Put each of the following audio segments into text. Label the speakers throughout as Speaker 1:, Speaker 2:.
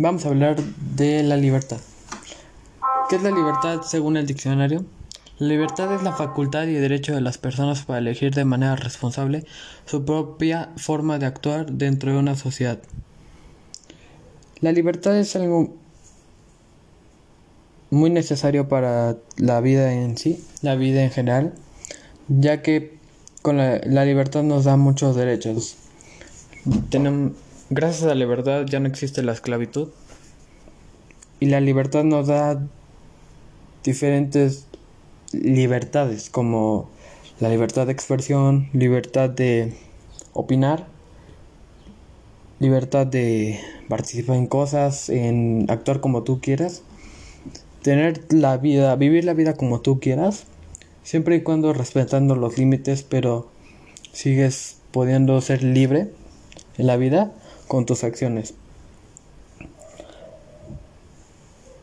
Speaker 1: Vamos a hablar de la libertad. ¿Qué es la libertad según el diccionario? La libertad es la facultad y derecho de las personas para elegir de manera responsable su propia forma de actuar dentro de una sociedad. La libertad es algo muy necesario para la vida en sí, la vida en general, ya que con la, libertad nos da muchos derechos. Tenemos, Gracias a la libertad ya no existe la esclavitud. Y la libertad nos da diferentes libertades, como la libertad de expresión, libertad de opinar, libertad de participar en cosas, en actuar como tú quieras, tener la vida, vivir la vida como tú quieras, siempre y cuando respetando los límites, pero sigues pudiendo ser libre en la vida con tus acciones.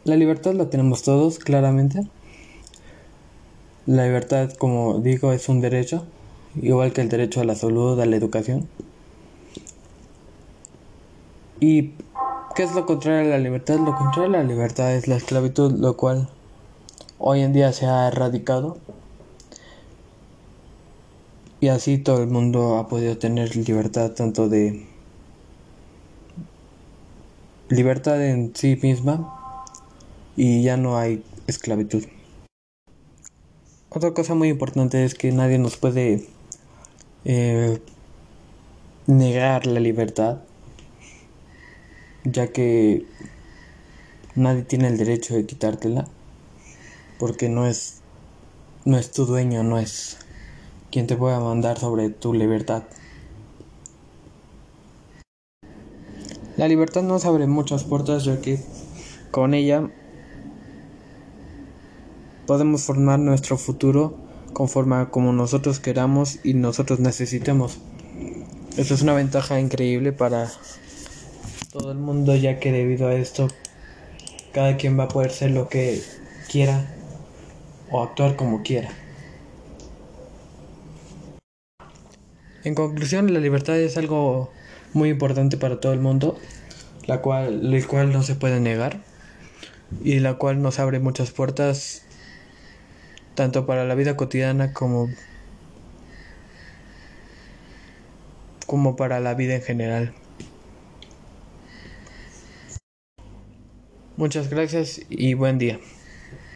Speaker 1: La libertad la tenemos todos, claramente. La libertad, como digo, es un derecho, igual que el derecho a la salud, a la educación. ¿Y qué es lo contrario a la libertad? Lo contrario a la libertad es la esclavitud, lo cual hoy en día se ha erradicado. Y así todo el mundo ha podido tener libertad tanto de libertad en sí misma y ya no hay esclavitud. Otra cosa muy importante es que nadie nos puede eh, negar la libertad, ya que nadie tiene el derecho de quitártela, porque no es, no es tu dueño, no es quien te pueda mandar sobre tu libertad. La libertad nos abre muchas puertas ya que con ella podemos formar nuestro futuro conforme a como nosotros queramos y nosotros necesitemos. Esto es una ventaja increíble para todo el mundo ya que debido a esto cada quien va a poder ser lo que quiera o actuar como quiera. En conclusión, la libertad es algo muy importante para todo el mundo, la cual, el cual no se puede negar y la cual nos abre muchas puertas tanto para la vida cotidiana como como para la vida en general. Muchas gracias y buen día.